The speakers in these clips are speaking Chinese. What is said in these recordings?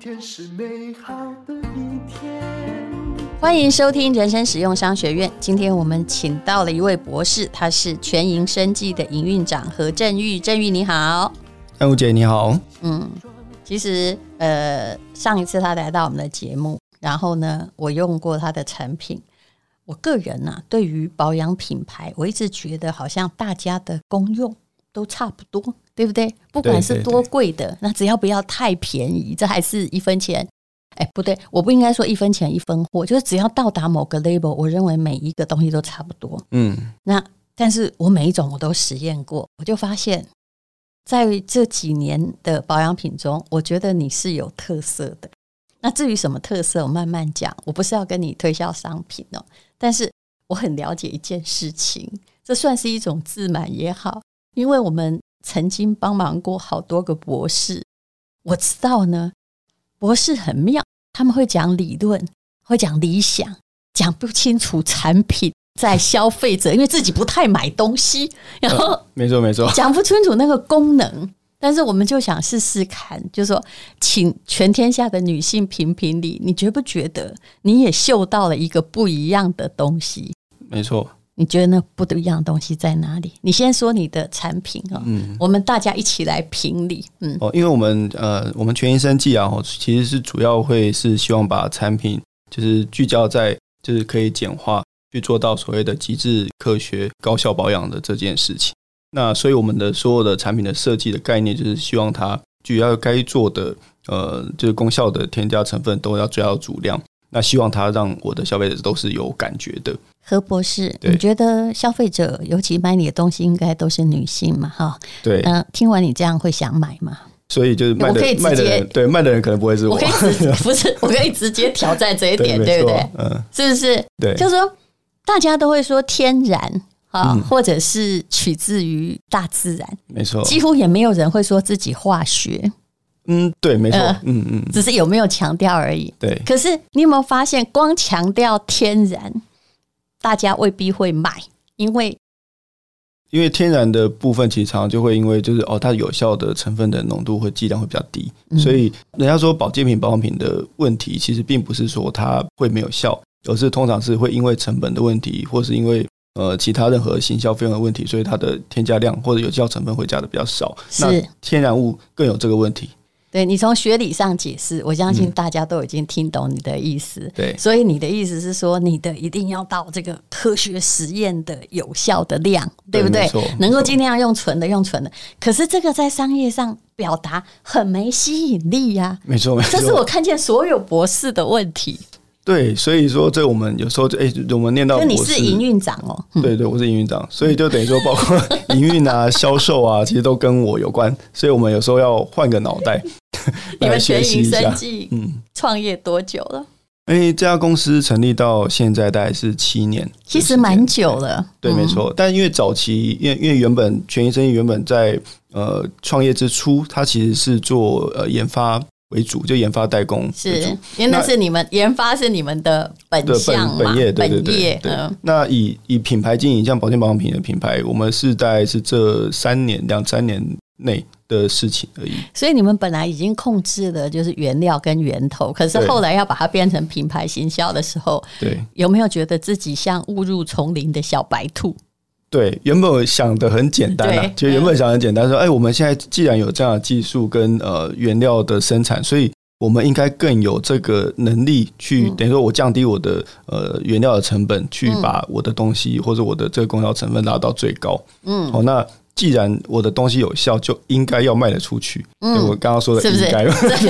天是美好的一天。欢迎收听人生实用商学院。今天我们请到了一位博士，他是全盈生技的营运长何振玉。振玉你好，安如姐你好。嗯，其实呃，上一次他来到我们的节目，然后呢，我用过他的产品。我个人呢、啊，对于保养品牌，我一直觉得好像大家的功用都差不多，对不对？不管是多贵的，对对对，那只要不要太便宜，这还是一分钱。哎，不对，我不应该说一分钱一分货，就是只要到达某个 label，我认为每一个东西都差不多。嗯，那但是我每一种我都实验过，我就发现，在这几年的保养品中，我觉得你是有特色的。那至于什么特色，我慢慢讲。我不是要跟你推销商品哦。但是我很了解一件事情，这算是一种自满也好，因为我们曾经帮忙过好多个博士，我知道呢，博士很妙，他们会讲理论，会讲理想，讲不清楚产品在消费者，因为自己不太买东西，然后没错没错，讲不清楚那个功能。但是我们就想试试看，就是说，请全天下的女性评评理，你觉不觉得你也嗅到了一个不一样的东西？没错，你觉得那不一样的东西在哪里？你先说你的产品啊，嗯，我们大家一起来评理，嗯，哦，因为我们呃，我们全医生技啊，其实是主要会是希望把产品就是聚焦在就是可以简化，去做到所谓的极致科学、高效保养的这件事情。那所以我们的所有的产品的设计的概念，就是希望它主要该做的呃，就是功效的添加成分都要最要足量。那希望它让我的消费者都是有感觉的。何博士，你觉得消费者尤其买你的东西，应该都是女性嘛？哈，对。那听完你这样会想买吗？所以就是卖的卖的人，对卖的人可能不会是我，我可以 不是，我可以直接挑战这一点，对，对不对？嗯，是不是？对，就是说大家都会说天然。啊，或者是取自于大自然，没错，几乎也没有人会说自己化学。嗯，对，没错，呃、嗯嗯，只是有没有强调而已。对，可是你有没有发现，光强调天然，大家未必会买，因为因为天然的部分，其实常常就会因为就是哦，它有效的成分的浓度会剂量会比较低，嗯、所以人家说保健品、保养品的问题，其实并不是说它会没有效，而是通常是会因为成本的问题，或是因为。呃，其他任何行销费用的问题，所以它的添加量或者有效成分会加的比较少。是那天然物更有这个问题。对，你从学理上解释，我相信大家都已经听懂你的意思。嗯、对，所以你的意思是说，你的一定要到这个科学实验的有效的量，对不对？对，能够尽量用纯的，用纯的。可是这个在商业上表达很没吸引力呀、啊。没错，没错，这是我看见所有博士的问题。对，所以说这我们有时候就哎，我们念到博士，你是营运长哦，对对，我是营运长，所以就等于说，包括 营运啊、销售啊，其实都跟我有关，所以我们有时候要换个脑袋 来学习一下。嗯，创业多久了？哎，这家公司成立到现在大概是七年，其实蛮久了。对，没错。但因为早期，因为因为原本全盈生意原本在呃创业之初，它其实是做呃研发。为主就研发代工，是因为那是你们研发是你们的本项嘛，本业，对对对，那以以品牌经营，像保健保养品的品牌，我们是在是这三年两三年内的事情而已。所以你们本来已经控制了就是原料跟源头，可是后来要把它变成品牌行销的时候，对，有没有觉得自己像误入丛林的小白兔？对，原本想的很简单啊，就原本想很简单，说，哎，我们现在既然有这样的技术跟呃原料的生产，所以我们应该更有这个能力去，等于说我降低我的呃原料的成本，去把我的东西或者我的这个功效成分拉到最高。嗯，好，那。既然我的东西有效，就应该要卖得出去。嗯，我刚刚说的应该，是不是？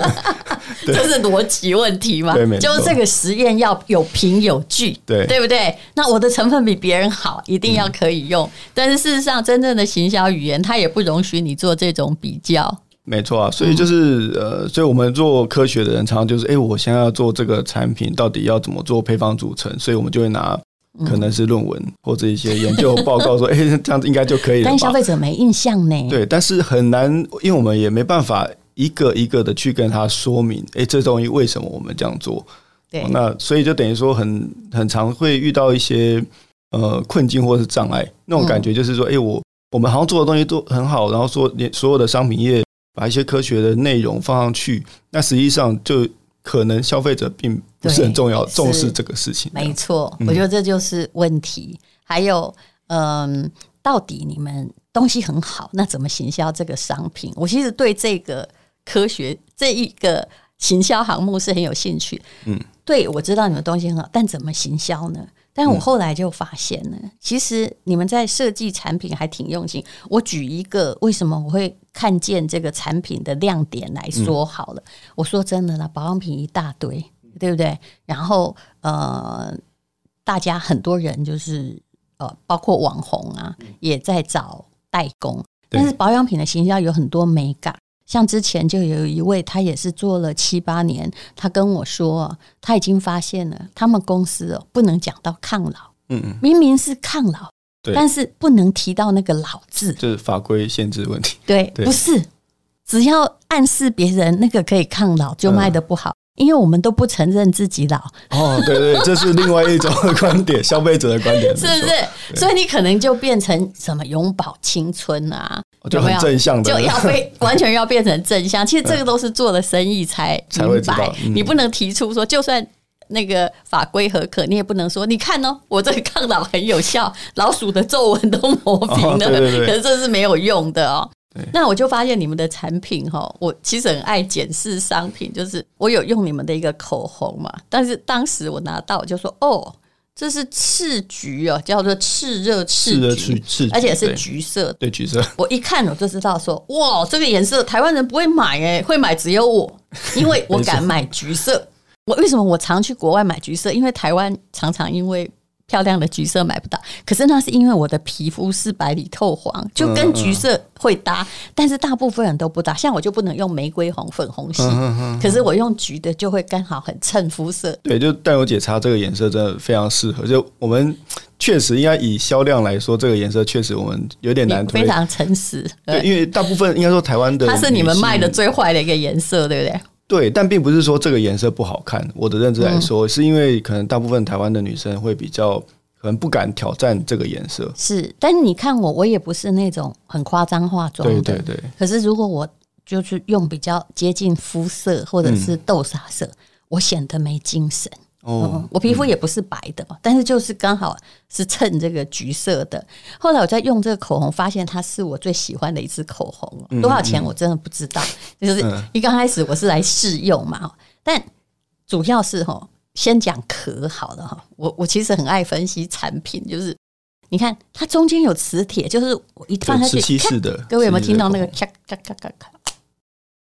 这是逻辑问题嘛？就是这个实验要有凭有据，对，对不对？那我的成分比别人好，一定要可以用。嗯，但是事实上，真正的行销语言，它也不容许你做这种比较。没错啊，所以就是呃，所以我们做科学的人，常常就是，哎，我现在要做这个产品，到底要怎么做配方组成？所以我们就会拿。可能是论文或者一些研究报告说，哎，这样子应该就可以了。但消费者没印象呢。对，但是很难，因为我们也没办法一个一个的去跟他说明，哎，这东西为什么我们这样做？对，那所以就等于说很很常会遇到一些呃困境或是障碍，那种感觉就是说，哎，我我们好像做的东西都很好，然后说连所有的商品业把一些科学的内容放上去，那实际上就可能消费者并不是很重要重视这个事情。没错，我觉得这就是问题。嗯、还有，嗯，到底你们东西很好，那怎么行销这个商品？我其实对这个科学这一个行销项目是很有兴趣。嗯，对，我知道你们东西很好，但怎么行销呢？但我后来就发现了，其实你们在设计产品还挺用心。我举一个为什么我会看见这个产品的亮点来说好了。我说真的啦，保养品一大堆，对不对？然后呃，大家很多人就是呃，包括网红啊，也在找代工。但是保养品的行销有很多美感。像之前就有一位，他也是做了七八年，他跟我说，他已经发现了他们公司哦，不能讲到抗老，嗯嗯，明明是抗老，对，但是不能提到那个老字，就是法规限制问题，对，不是，只要暗示别人那个可以抗老，就卖得不好。因为我们都不承认自己老哦，对对，这是另外一种观点，消费者的观点，是不是？所以你可能就变成什么永葆青春啊，就很正向的，就要被完全要变成正向。其实这个都是做了生意才才会知道，你不能提出说，就算那个法规合可，你也不能说，你看哦，我这个抗老很有效，老鼠的皱纹都磨平了，可是这是没有用的哦。那我就发现你们的产品哈，我其实很爱检视商品，就是我有用你们的一个口红嘛，但是当时我拿到我就说哦，这是赤橘哦，叫做炽热赤橘，而且是橘色，对橘色。我一看我就知道说哇，这个颜色台湾人不会买诶，会买只有我，因为我敢买橘色。我为什么我常去国外买橘色？因为台湾常常因为。漂亮的橘色买不到，可是那是因为我的皮肤是白里透黄，就跟橘色会搭，但是大部分人都不搭。像我就不能用玫瑰红、粉红系，可是我用橘的就会刚好很衬肤色。对，就淡如姐擦这个颜色真的非常适合。就我们确实应该以销量来说，这个颜色确实我们有点难推。非常诚实，对，因为大部分应该说台湾的它是你们卖的最坏的一个颜色，对不对？对，但并不是说这个颜色不好看。我的认知来说，是因为可能大部分台湾的女生会比较可能不敢挑战这个颜色。是，但是你看我，我也不是那种很夸张化妆的。对对对。可是如果我就是用比较接近肤色或者是豆沙色，嗯、我显得没精神。哦、嗯。我皮肤也不是白的，嗯、但是就是刚好是衬这个橘色的。后来我在用这个口红，发现它是我最喜欢的一支口红。嗯、多少钱我真的不知道。嗯、就是一刚开始我是来试用嘛，但主要是哈。先讲壳好了哈，我我其实很爱分析产品，就是你看它中间有磁铁，就是我一放下去，各位有没有听到那个咔咔咔咔咔，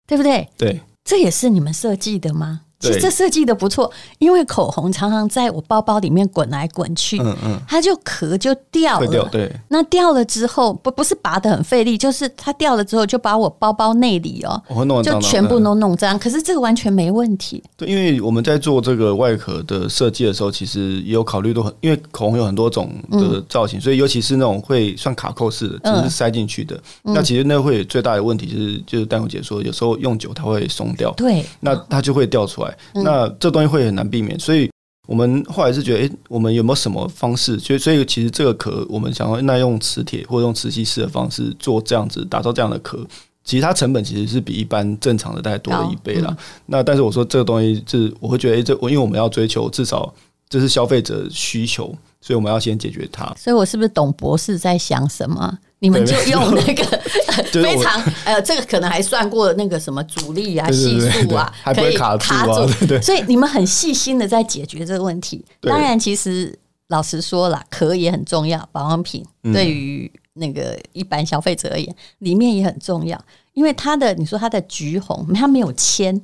对不对？对，这也是你们设计的吗？其实这设计的不错，因为口红常常在我包包里面滚来滚去，嗯嗯，它就壳就掉了，对。那掉了之后，不不是拔的很费力，就是它掉了之后就把我包包内里哦，就全部都弄脏。可是这个完全没问题。对，因为我们在做这个外壳的设计的时候，其实也有考虑到很，因为口红有很多种的造型，所以尤其是那种会算卡扣式的，就是塞进去的。那其实那会最大的问题就是，就是淡如姐说，有时候用久它会松掉，对，那它就会掉出来。那这东西会很难避免，所以我们后来是觉得，诶，我们有没有什么方式？所以，所以其实这个壳，我们想要那用磁铁或者用磁吸式的方式做这样子，打造这样的壳，其实它成本其实是比一般正常的大概多了一倍啦。那但是我说这个东西，就是我会觉得，诶，这我因为我们要追求至少这是消费者需求，所以我们要先解决它。所以我是不是懂博士在想什么？你们就用那个 非常呃，这个可能还算过那个什么阻力啊、系数啊，可以卡住。所以你们很细心的在解决这个问题。当然，其实老实说了，壳也很重要。保养品对于那个一般消费者而言，里面也很重要。因为它的，你说它的橘红，它没有铅，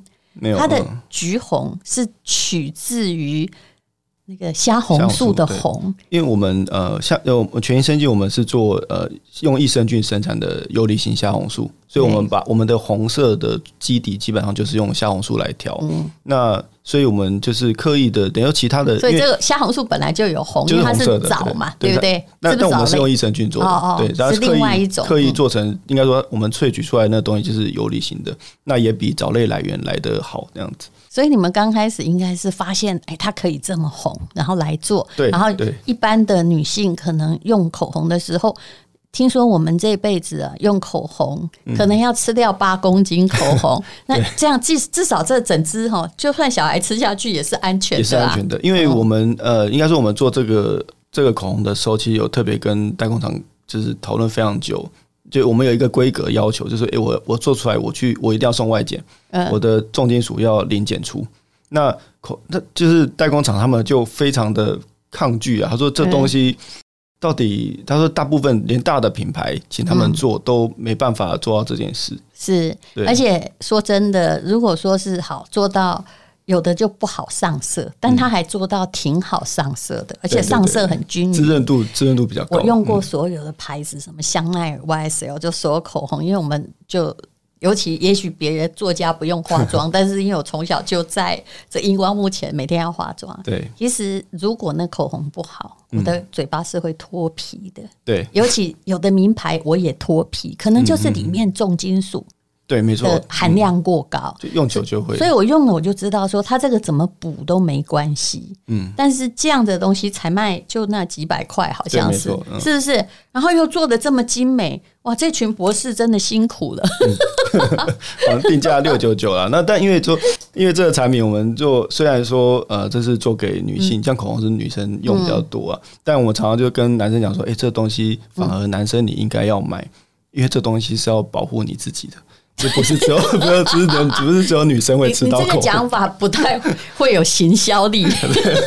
它的橘红是取自于。那个虾红素的红，因为我们呃，虾呃，全益生技我们是做呃用益生菌生产的游离型虾红素，所以我们把我们的红色的基底基本上就是用虾红素来调。嗯，那所以我们就是刻意的，等于其他的，所以这个虾红素本来就有红，就是红色的枣嘛，对。不对？那那我们是用益生菌做的，对，然后是另外一种。刻意做成，应该说我们萃取出来那东西就是游离型的，那也比藻类来源来得好这样子。所以你们刚开始应该是发现，哎，它可以这么红，然后来做。对，然后一般的女性可能用口红的时候，听说我们这辈子啊，用口红可能要吃掉八公斤口红，嗯、那这样至至少这整支哈，就算小孩吃下去也是安全的，也是安全的。因为我们、嗯、呃，应该说我们做这个这个口红的时候，其实有特别跟代工厂就是讨论非常久，就我们有一个规格要求，就是诶，我我做出来，我去我一定要送外检，嗯、我的重金属要零检出。那口那就是代工厂他们就非常的抗拒啊，他说这东西。嗯到底他说，大部分连大的品牌请他们做都没办法做到这件事。是，而且说真的，如果说是好做到，有的就不好上色，但它还做到挺好上色的，而且上色很均匀，滋润度滋润度比较高。我用过所有的牌子，什么香奈儿、YSL，就所有口红，因为我们就。尤其也许别人作家不用化 妆，但是因为我从小就在这荧光幕前，每天要化妆。对，其实如果那口红不好，我的嘴巴是会脱皮的。对，尤其有的名牌我也脱皮，可能就是里面重金属。对，没错，含量过高，就用久就会。所以我用了，我就知道说它这个怎么补都没关系。嗯，但是这样的东西才卖就那几百块，好像是，是不是？然后又做的这么精美，哇！这群博士真的辛苦了。定价六九九了，那但因为做，因为这个产品，我们做虽然说呃，这是做给女性，像口红是女生用比较多啊，但我们常常就跟男生讲说，哎，这东西反而男生你应该要买，因为这东西是要保护你自己的。这不是只有，不是只有，不是只有女生会吃到。你这个讲法不太会有行销力，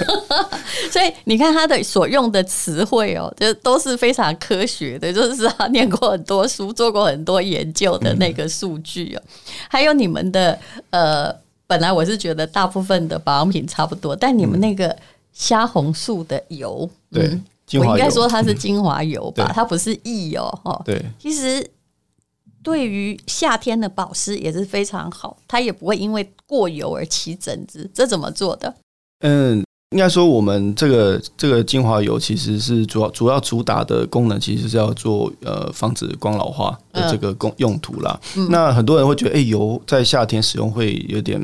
所以你看他的所用的词汇哦，就都是非常科学的，就是他念过很多书，做过很多研究的那个数据哦。还有你们的呃，本来我是觉得大部分的保养品差不多，但你们那个虾红素的油，对，我应该说它是精华油吧，它不是液油哦。对，其实。对于夏天的保湿也是非常好，它也不会因为过油而起疹子。这怎么做的？嗯，应该说我们这个这个精华油其实是主要主要主打的功能，其实是要做呃防止光老化的这个功用途啦。嗯、那很多人会觉得，哎，油在夏天使用会有点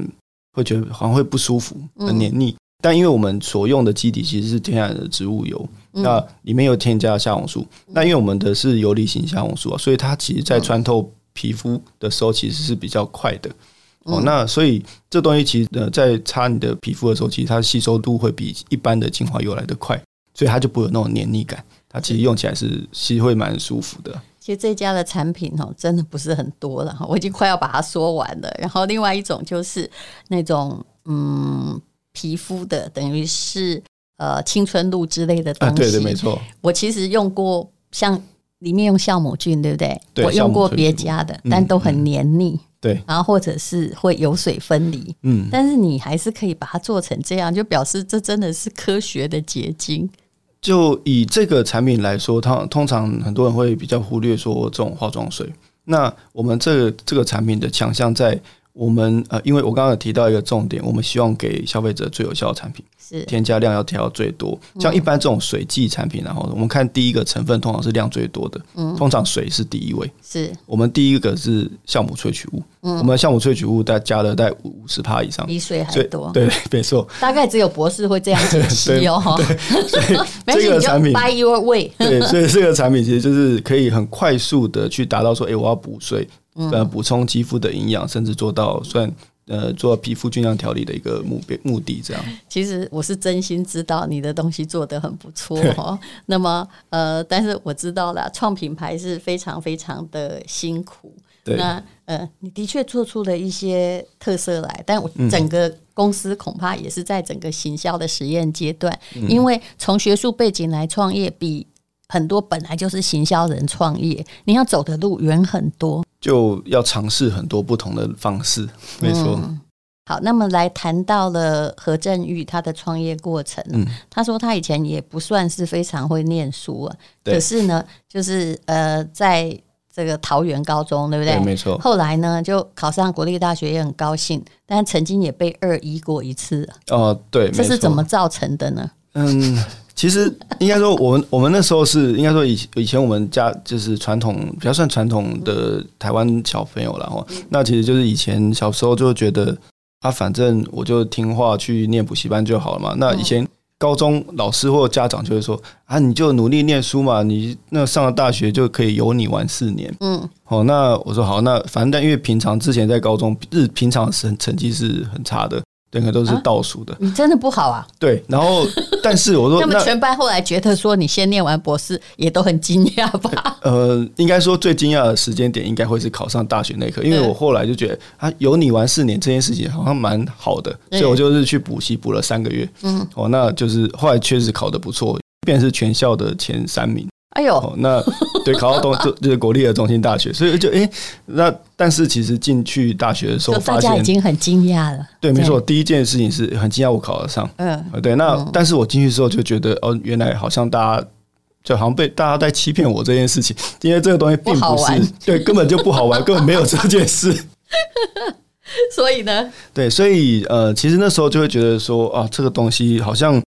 会觉得好像会不舒服、很黏腻。嗯、但因为我们所用的基底其实是天然的植物油。那里面有添加虾红素，那因为我们的是游离型虾红素啊，所以它其实在穿透皮肤的时候其实是比较快的哦。那所以这东西其实呃，在擦你的皮肤的时候，其实它吸收度会比一般的精华油来得快，所以它就不会有那种黏腻感。它其实用起来是其实会蛮舒服的。其实这家的产品哦，真的不是很多了哈，我已经快要把它说完了。然后另外一种就是那种嗯，皮肤的，等于是。呃，青春露之类的东西，啊、对对，没错。我其实用过，像里面用酵母菌，对不对？对，我用过别家的，但都很黏腻。嗯嗯、对，然后或者是会油水分离。嗯，但是你还是可以把它做成这样，就表示这真的是科学的结晶。就以这个产品来说，它通常很多人会比较忽略说这种化妆水。那我们这个这个产品的强项在。我们呃，因为我刚刚有提到一个重点，我们希望给消费者最有效的产品，是。添加量要调到最多。像一般这种水剂产品，然后我们看第一个成分通常是量最多的，嗯，通常水是第一位。是。我们第一个是酵母萃取物，嗯，我们酵母萃取物大概加了大概五十趴以上，比水还多。对，没错。大概只有博士会这样解析哦。所以 这个产品，By your way。对，所以这个产品其实就是可以很快速的去达到说，哎，我要补水。呃，补充肌肤的营养，甚至做到算呃做皮肤菌样调理的一个目标目的，这样。其实我是真心知道你的东西做得很不错哦。那么呃，但是我知道了，创品牌是非常非常的辛苦。对。那呃，你的确做出了一些特色来，但我整个公司恐怕也是在整个行销的实验阶段，嗯、因为从学术背景来创业比。很多本来就是行销人创业，你要走的路远很多，就要尝试很多不同的方式。没错。嗯，好，那么来谈到了何振玉他的创业过程。嗯，他说他以前也不算是非常会念书啊，对可是呢，就是呃，在这个桃园高中，对不对？对，没错。后来呢，就考上国立大学，也很高兴，但曾经也被二一过一次。哦，对，这是怎么造成的呢？嗯。其实应该说，我们我们那时候是应该说以以前我们家就是传统比较算传统的台湾小朋友了哈。那其实就是以前小时候就觉得啊，反正我就听话去念补习班就好了嘛。那以前高中老师或家长就会说啊，你就努力念书嘛，你那上了大学就可以有你玩四年。嗯，好，那我说好，那反正但因为平常之前在高中日平常成成绩是很差的。整个都是倒数的，你真的不好啊？对，然后 但是我说，那么全班后来觉得说你先念完博士，也都很惊讶吧？呃，应该说最惊讶的时间点应该会是考上大学那一刻，因为我后来就觉得啊，有你玩四年这件事情好像蛮好的，所以我就是去补习补了三个月，嗯，哦，那就是后来确实考得不错，便是全校的前三名。哎呦，哦、那对考到东就就是国立的中心大学，所以就哎、欸，那但是其实进去大学的时候，大家已经很惊讶了。对，没错，第一件事情是很惊讶我考得上。嗯，对。那、嗯、但是我进去之后就觉得，哦，原来好像大家就好像被大家在欺骗我这件事情，因为这个东西并不是，不好玩对，根本就不好玩，根本没有这件事。所以呢，对，所以呃，其实那时候就会觉得说，啊，这个东西好像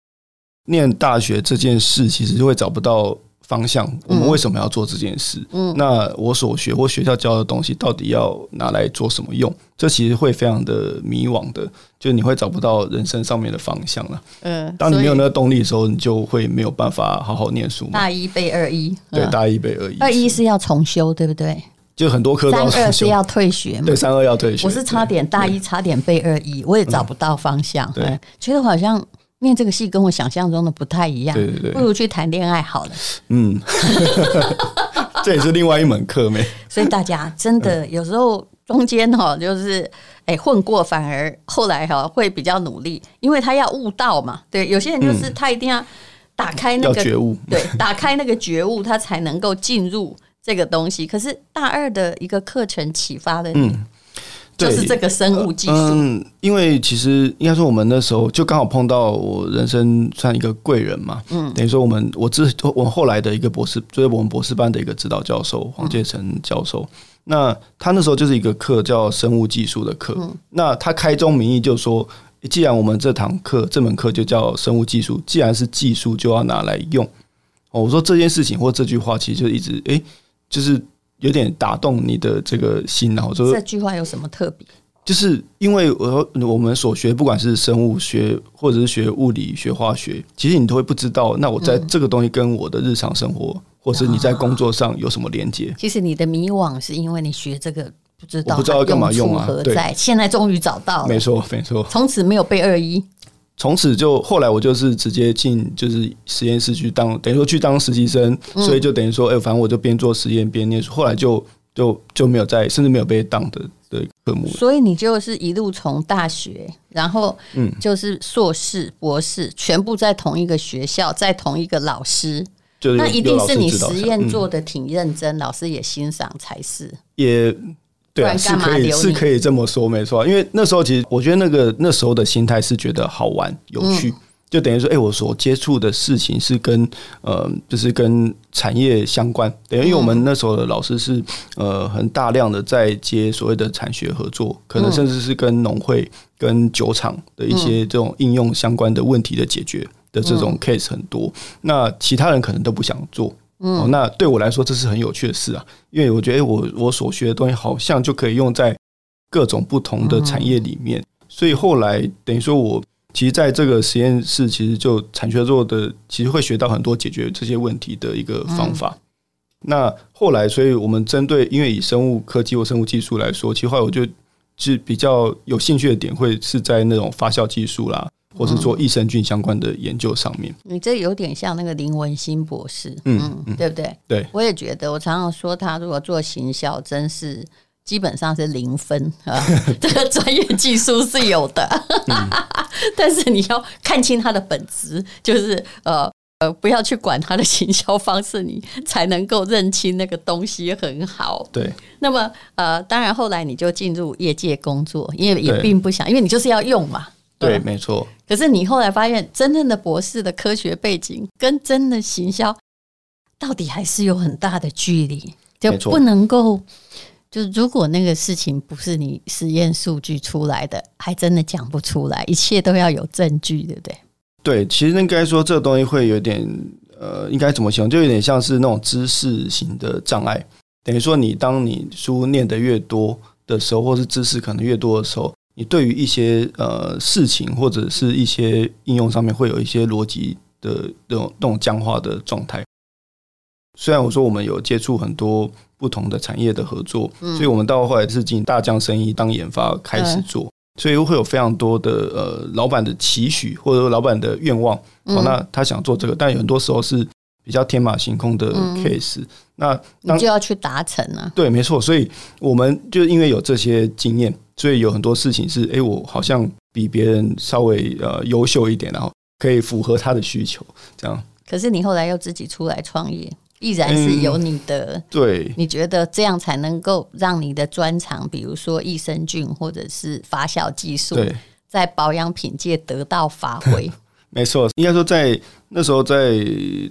念大学这件事，其实就会找不到。方向，我们为什么要做这件事？嗯，那我所学或学校教的东西，到底要拿来做什么用？这其实会非常的迷惘的，就你会找不到人生上面的方向了。嗯，当你没有那个动力的时候，你就会没有办法好好念书。大一背二一，对，大一背二一，二一是要重修，对不对？就很多科都。三二是要退学嘛？对，三二要退学。我是差点大一差点背二一，我也找不到方向。对，觉得好像。念这个戏跟我想象中的不太一样，对对对，不如去谈恋爱好了。嗯，这也是另外一门课没。所以大家真的有时候中间哈，就是哎混过，反而后来哈会比较努力，因为他要悟道嘛。对，有些人就是他一定要打开那个觉悟，对，打开那个觉悟，他才能够进入这个东西。可是大二的一个课程启发了你。就是这个生物技术。嗯，因为其实应该说，我们那时候就刚好碰到我人生算一个贵人嘛。嗯，等于说我们我之我后来的一个博士，就是我们博士班的一个指导教授黄介成教授。那他那时候就是一个课叫生物技术的课。那他开宗明义就说，既然我们这堂课这门课就叫生物技术，既然是技术，就要拿来用。哦，我说这件事情或这句话，其实就一直诶，就是。有点打动你的这个心，然后说这句话有什么特别？就是因为我我们所学，不管是生物学或者是学物理学化学，其实你都会不知道。那我在这个东西跟我的日常生活，嗯、或是你在工作上有什么连接？其实你的迷惘是因为你学这个不知道，不知道干嘛用啊？对，现在终于找到了，没错，没错，从此没有被二一。从此就后来我就是直接进就是实验室去当，等于说去当实习生，所以就等于说，哎，反正我就边做实验边念书。后来就就就没有在，甚至没有被当的的科目。所以你就是一路从大学，然后嗯，就是硕士、博士，全部在同一个学校，在同一个老师。那一定是你实验做的挺认真，老师也欣赏才是。也。对啊，是可以是可以这么说，没错。因为那时候其实我觉得那个那时候的心态是觉得好玩有趣，就等于说，哎，我所接触的事情是跟呃，就是跟产业相关。等于因为我们那时候的老师是呃，很大量的在接所谓的产学合作，可能甚至是跟农会、跟酒厂的一些这种应用相关的问题的解决的这种 case 很多。那其他人可能都不想做。嗯，那对我来说这是很有趣的事啊，因为我觉得，我我所学的东西好像就可以用在各种不同的产业里面，所以后来等于说，我其实在这个实验室，其实就产学做的，其实会学到很多解决这些问题的一个方法。那后来，所以我们针对，因为以生物科技或生物技术来说，其实后来我就是比较有兴趣的点，会是在那种发酵技术啦。或是做益生菌相关的研究上面，你这有点像那个林文新博士，嗯，嗯对不对？对，我也觉得，我常常说他如果做行销，真是基本上是零分啊。这个专业技术是有的，嗯、但是你要看清他的本质，就是呃呃，不要去管他的行销方式，你才能够认清那个东西很好。对，那么呃，当然后来你就进入业界工作，因为也并不想，因为你就是要用嘛。对，没错。可是你后来发现，真正的博士的科学背景跟真的行销，到底还是有很大的距离，就不能够。就如果那个事情不是你实验数据出来的，还真的讲不出来。一切都要有证据，对不对？对，其实应该说，这个东西会有点呃，应该怎么形容？就有点像是那种知识型的障碍。等于说，你当你书念得越多的时候，或是知识可能越多的时候。你对于一些呃事情或者是一些应用上面会有一些逻辑的那种那种僵化的状态。虽然我说我们有接触很多不同的产业的合作，嗯、所以我们到后来是进大疆生意当研发开始做，嗯、所以会有非常多的呃老板的期许或者说老板的愿望，嗯、哦，那他想做这个，但有很多时候是比较天马行空的 case，、嗯、那你就要去达成啊。对，没错，所以我们就因为有这些经验，所以有很多事情是，哎、欸，我好像比别人稍微呃优秀一点，然后可以符合他的需求，这样。可是你后来又自己出来创业。依然是有你的，嗯、对，你觉得这样才能够让你的专长，比如说益生菌或者是发酵技术，在保养品界得到发挥。没错，应该说在那时候在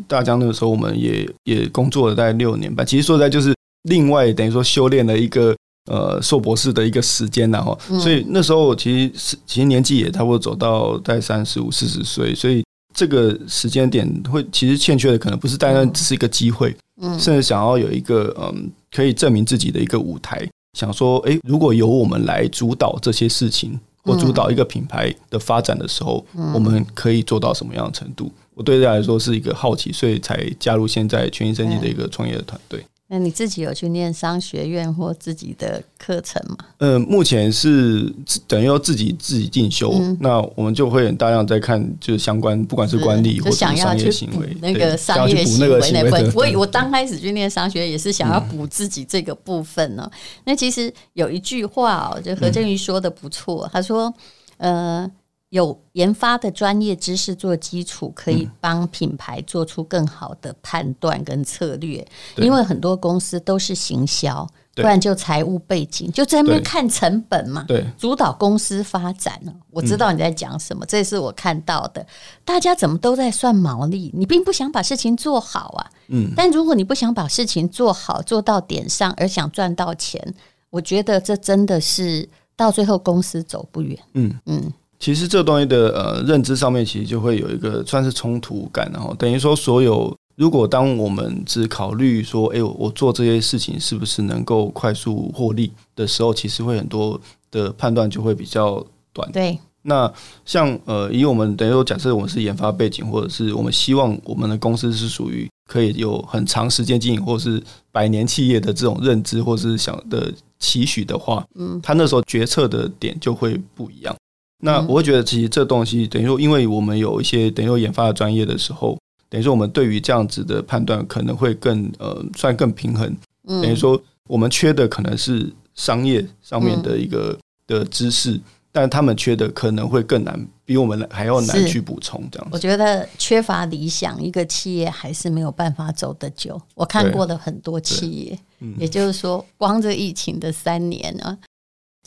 大江那个时候，我们也也工作了大概六年吧。其实说实在，就是另外等于说修炼了一个呃硕博士的一个时间，然后，所以那时候我其实是其实年纪也差不多走到在三十五四十岁，所以。这个时间点会其实欠缺的可能不是单单只是一个机会，嗯，甚至想要有一个嗯可以证明自己的一个舞台，想说，诶，如果由我们来主导这些事情，或主导一个品牌的发展的时候，我们可以做到什么样的程度？我对大家来说是一个好奇，所以才加入现在全新升级的一个创业的团队。那你自己有去念商学院或自己的课程吗？呃，目前是等于要自己自己进修，嗯、那我们就会很大量在看，就是相关不管是管理或者商业行为，那个商业行为那部分。我我刚开始去念商学院也是想要补自己这个部分呢、那其实有一句话哦、喔，就何振宇说的不错，嗯、他说，呃。有研发的专业知识做基础，可以帮品牌做出更好的判断跟策略。嗯、因为很多公司都是行销，不然就财务背景，就在那边看成本嘛。对，主导公司发展了。我知道你在讲什么，嗯、这是我看到的。大家怎么都在算毛利？你并不想把事情做好啊。嗯。但如果你不想把事情做好，做到点上，而想赚到钱，我觉得这真的是到最后公司走不远。嗯嗯。嗯其实这东西的呃认知上面，其实就会有一个算是冲突感，然后等于说，所有如果当我们只考虑说，哎，我做这些事情是不是能够快速获利的时候，其实会很多的判断就会比较短。对。那像呃，以我们等于说，假设我们是研发背景，或者是我们希望我们的公司是属于可以有很长时间经营，或是百年企业的这种认知，或是想的期许的话，嗯，他那时候决策的点就会不一样。那我会觉得，其实这东西等于说，因为我们有一些等于说研发的专业的时候，等于说我们对于这样子的判断可能会更呃，算更平衡。等于说，我们缺的可能是商业上面的一个的知识，但他们缺的可能会更难，比我们还要难去补充。这样，我觉得缺乏理想，一个企业还是没有办法走得久。我看过了很多企业，嗯，也就是说，光这疫情的三年啊。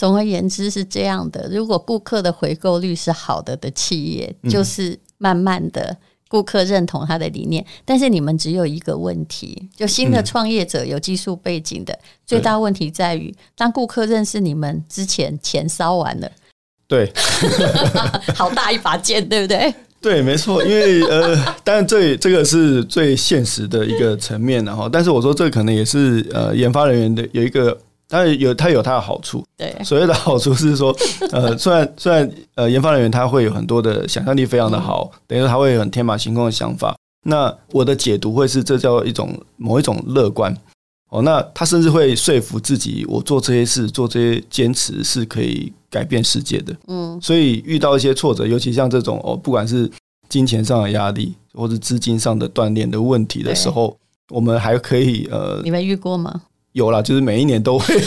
总而言之是这样的，如果顾客的回购率是好的的企业，嗯、就是慢慢的顾客认同他的理念。但是你们只有一个问题，就新的创业者有技术背景的，嗯、最大问题在于，当顾客认识你们之前，钱烧完了。对，好大一把剑，对不对？对，没错。因为呃，当然这这个是最现实的一个层面，然后，但是我说这可能也是呃，研发人员的有一个。它有它有它的好处，对，所谓的好处是说，呃，虽然虽然呃，研发人员他会有很多的想象力非常的好，嗯、等于说他会有很天马行空的想法。那我的解读会是，这叫一种某一种乐观哦。那他甚至会说服自己，我做这些事，做这些坚持是可以改变世界的。嗯，所以遇到一些挫折，尤其像这种哦，不管是金钱上的压力，或者资金上的锻炼的问题的时候，我们还可以呃，你们遇过吗？有啦，就是每一年都会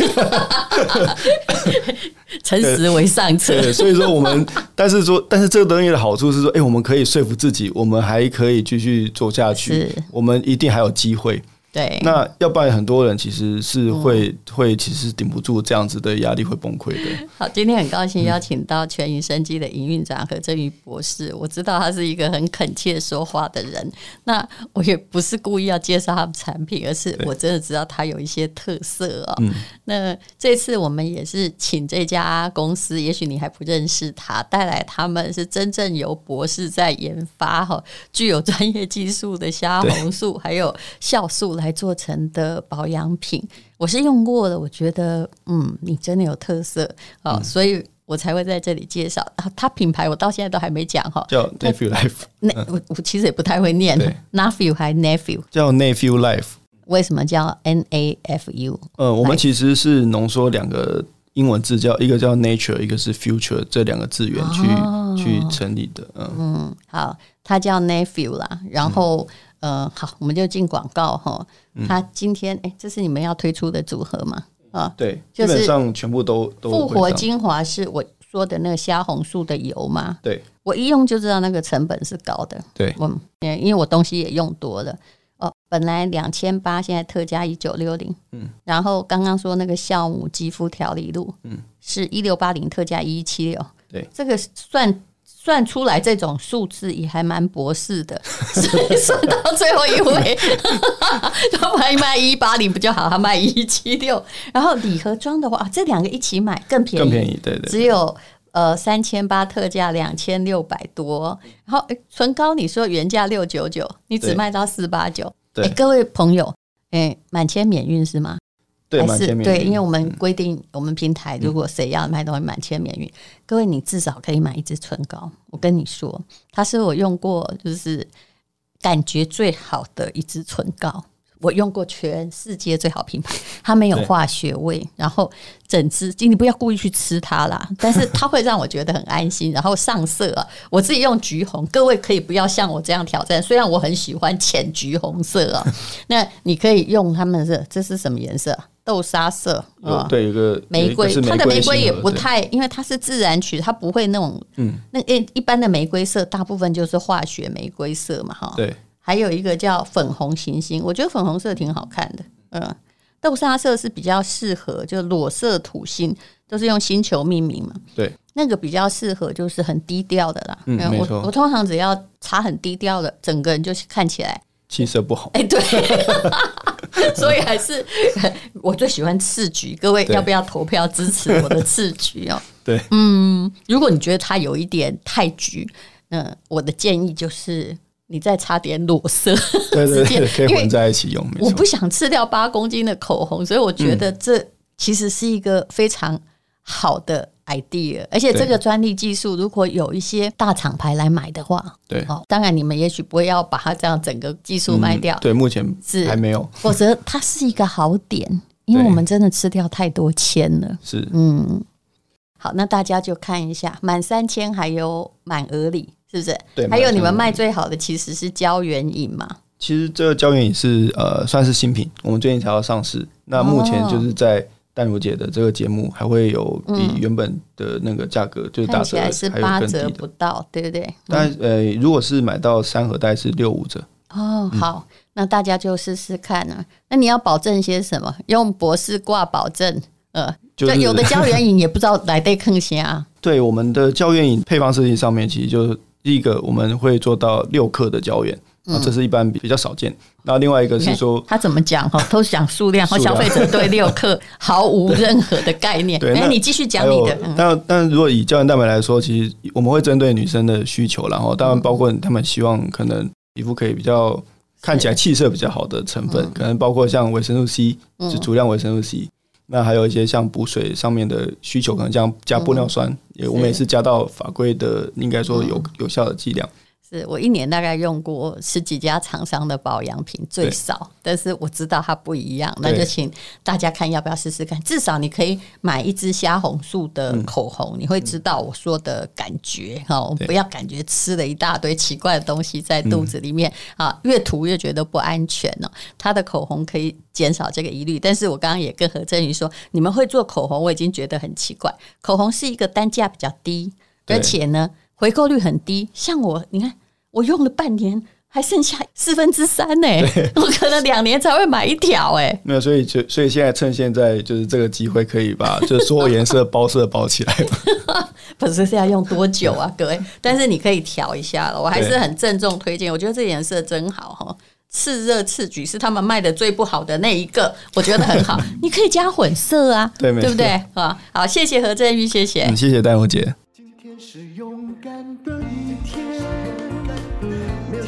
诚实为上策。对，所以说我们，但是说，但是这个东西的好处是说，哎，我们可以说服自己，我们还可以继续做下去，是我们一定还有机会。对，那要不然很多人其实是会、嗯、会其实顶不住这样子的压力，会崩溃的。好，今天很高兴邀请到全云生机的营运长何振宇博士。我知道他是一个很恳切说话的人。那我也不是故意要介绍他们产品，而是我真的知道他有一些特色哦。对那这次我们也是请这家公司，也许你还不认识他，带来他们是真正由博士在研发哈，具有专业技术的虾红素还有酵素来。来做成的保养品，我是用过的，我觉得嗯，你真的有特色啊，哦嗯、所以我才会在这里介绍。啊，它品牌我到现在都还没讲哈，叫 Nephew Life。那我我其实也不太会念，Nephew 还 Nephew，叫 Nephew Life。为什么叫 N A F U？呃，我们其实是浓缩两个英文字，叫一个叫 Nature，一个是 Future，这两个字源去、哦、去成立的。嗯嗯，好，它叫 Nephew 啦。然后，嗯、呃，好，我们就进广告哈。他今天，哎，这是你们要推出的组合吗？啊，对，基本上全部都都。复活精华是我说的那个虾红素的油吗？对，我一用就知道那个成本是高的。对，我因为我东西也用多了。哦，本来两千八，现在特价一九六零。嗯，然后刚刚说那个酵母肌肤调理露，嗯，是一六八零，特价一一七六。对，这个算算出来这种数字也还蛮博士的，所以算到最后一位，他卖卖一八零不就好？他卖一七六，然后礼盒装的话，这两个一起买更便宜，更便宜，对对，只有。呃，三千八特价两千六百多，然后唇膏你说原价六九九，你只卖到四八九。对，各位朋友，哎，满千免运是吗？是对，因为我们规定，我们平台如果谁要卖东西满千免运，各位你至少可以买一支唇膏。我跟你说，它是我用过就是感觉最好的一支唇膏。我用过全世界最好品牌，它没有化学味，然后整支，你不要故意去吃它啦，但是它会让我觉得很安心。然后上色啊，我自己用橘红，各位可以不要像我这样挑战。虽然我很喜欢浅橘红色啊，那你可以用他们的，这是什么颜色？豆沙色啊，对，一个玫瑰，它的玫瑰也不太，因为它是自然取，它不会那种，嗯，那一一般的玫瑰色，大部分就是化学玫瑰色嘛，哈，对。还有一个叫粉红行星，我觉得粉红色挺好看的。嗯，豆沙色是比较适合，就裸色土星都是用星球命名嘛。对，那个比较适合就是很低调的啦。嗯，没错。我通常只要擦很低调的，整个人就是看起来气色不好。哎，对，所以还是 我最喜欢次橘。各位要不要投票支持我的次橘哦？对，嗯，如果你觉得它有一点太橘，那我的建议就是。你再擦点裸色，对对对，可以混在一起用。我不想吃掉八公斤的口红，所以我觉得这其实是一个非常好的 idea。而且这个专利技术，如果有一些大厂牌来买的话，对，哦，当然你们也许不会要把它这样整个技术卖掉。对，目前是还没有。否则它是一个好点，因为我们真的吃掉太多铅了。是，嗯，好，那大家就看一下满三千还有满额礼。是不是？对，还有你们卖最好的其实是胶原饮嘛？其实这个胶原饮是呃算是新品，我们最近才要上市。那目前就是在淡如姐的这个节目还会有比原本的那个价格、嗯、就是打折，还是八折不到，对不对？但、嗯、呃，如果是买到三盒袋是六五折。哦，好，那大家就试试看啊。那你要保证些什么？用博士挂保证？呃，就是有的胶原饮也不知道来对坑些啊。对，我们的胶原饮配方设计上面，其实就是。第一个我们会做到六克的胶原，啊，这是一般比较少见。然后另外一个是说，他怎么讲哈，都是讲数量，和消费者对六克毫无任何的概念。对，那你继续讲你的。但但如果以胶原蛋白来说，其实我们会针对女生的需求，然后当然包括他们希望可能皮肤可以比较看起来气色比较好的成分，可能包括像维生素 C，是足量维生素 C。那还有一些像补水上面的需求，可能像加玻尿酸，也我们也是加到法规的，应该说有有效的剂量。是我一年大概用过十几家厂商的保养品，最少，但是我知道它不一样，那就请大家看要不要试试看。至少你可以买一支虾红素的口红，你会知道我说的感觉哈，不要感觉吃了一大堆奇怪的东西在肚子里面。啊，越涂越觉得不安全哦。它的口红可以减少这个疑虑，但是我刚刚也跟何振宇说，你们会做口红，我已经觉得很奇怪。口红是一个单价比较低，而且呢回购率很低，像我你看。我用了半年，还剩下四分之三呢。我可能两年才会买一条哎。没有，所以就所以现在趁现在就是这个机会，可以把 就所有颜色包色包起来。不是是要用多久啊，各位？但是你可以调一下了。我还是很郑重推荐，我觉得这颜色真好哈。炽热次橘是他们卖的最不好的那一个，我觉得很好。你可以加混色啊，对，对不对？啊，好，谢谢何振玉，谢谢，嗯、谢谢戴茹姐。今天是勇敢的。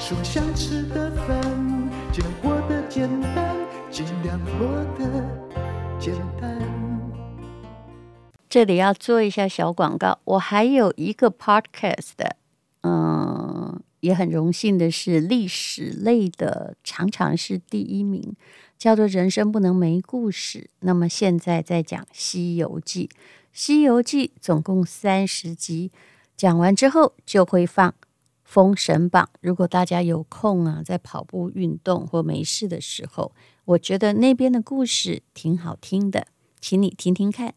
说想吃的饭尽量过得简单。这里要做一下小广告，我还有一个 podcast，嗯，也很荣幸的是历史类的，常常是第一名。叫做人生不能没故事。那么现在在讲《西游记》，《西游记》总共三十集，讲完之后就会放《封神榜》。如果大家有空啊，在跑步运动或没事的时候，我觉得那边的故事挺好听的，请你听听看。